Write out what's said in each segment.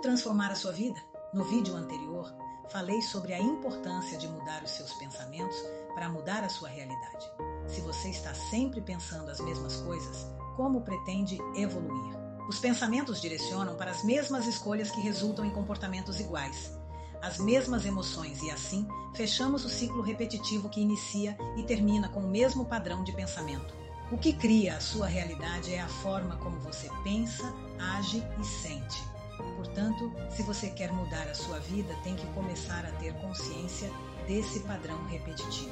transformar a sua vida? No vídeo anterior, falei sobre a importância de mudar os seus pensamentos para mudar a sua realidade. Se você está sempre pensando as mesmas coisas, como pretende evoluir? Os pensamentos direcionam para as mesmas escolhas que resultam em comportamentos iguais, as mesmas emoções, e assim fechamos o ciclo repetitivo que inicia e termina com o mesmo padrão de pensamento. O que cria a sua realidade é a forma como você pensa, age e sente. Portanto, se você quer mudar a sua vida, tem que começar a ter consciência desse padrão repetitivo.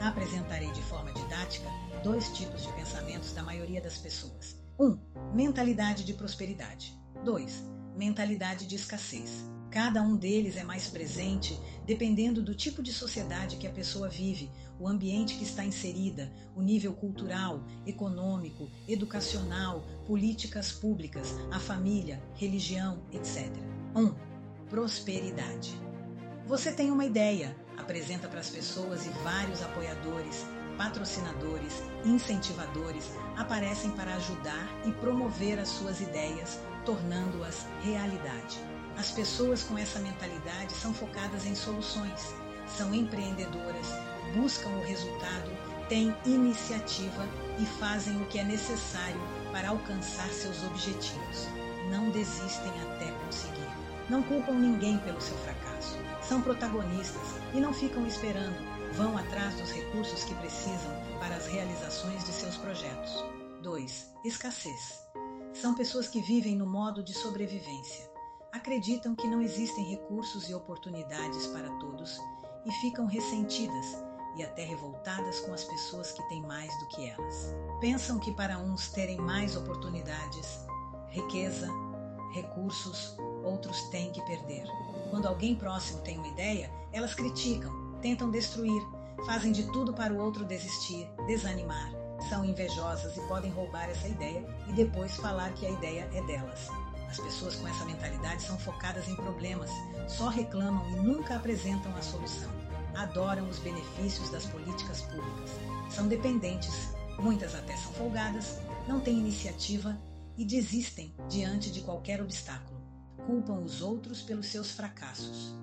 Apresentarei de forma didática dois tipos de pensamentos da maioria das pessoas. 1. Um, mentalidade de prosperidade. 2. Mentalidade de escassez. Cada um deles é mais presente dependendo do tipo de sociedade que a pessoa vive, o ambiente que está inserida, o nível cultural, econômico, educacional, políticas públicas, a família, religião, etc. 1. Um, prosperidade. Você tem uma ideia, apresenta para as pessoas e vários apoiadores, patrocinadores, incentivadores aparecem para ajudar e promover as suas ideias, tornando-as realidade. As pessoas com essa mentalidade são focadas em soluções, são empreendedoras, buscam o resultado, têm iniciativa e fazem o que é necessário para alcançar seus objetivos. Não desistem até conseguir. Não culpam ninguém pelo seu fracasso. São protagonistas e não ficam esperando. Vão atrás dos recursos que precisam para as realizações de seus projetos. 2. Escassez. São pessoas que vivem no modo de sobrevivência. Acreditam que não existem recursos e oportunidades para todos e ficam ressentidas e até revoltadas com as pessoas que têm mais do que elas. Pensam que para uns terem mais oportunidades, riqueza, recursos, outros têm que perder. Quando alguém próximo tem uma ideia, elas criticam, tentam destruir, fazem de tudo para o outro desistir, desanimar. São invejosas e podem roubar essa ideia e depois falar que a ideia é delas. As pessoas com essa mentalidade são focadas em problemas, só reclamam e nunca apresentam a solução. Adoram os benefícios das políticas públicas. São dependentes, muitas até são folgadas, não têm iniciativa e desistem diante de qualquer obstáculo. Culpam os outros pelos seus fracassos.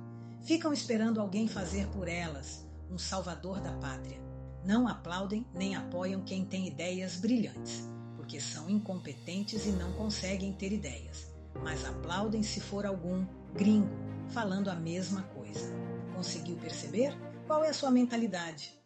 Ficam esperando alguém fazer por elas, um salvador da pátria. Não aplaudem nem apoiam quem tem ideias brilhantes, porque são incompetentes e não conseguem ter ideias mas aplaudem se for algum gringo falando a mesma coisa. Conseguiu perceber? Qual é a sua mentalidade?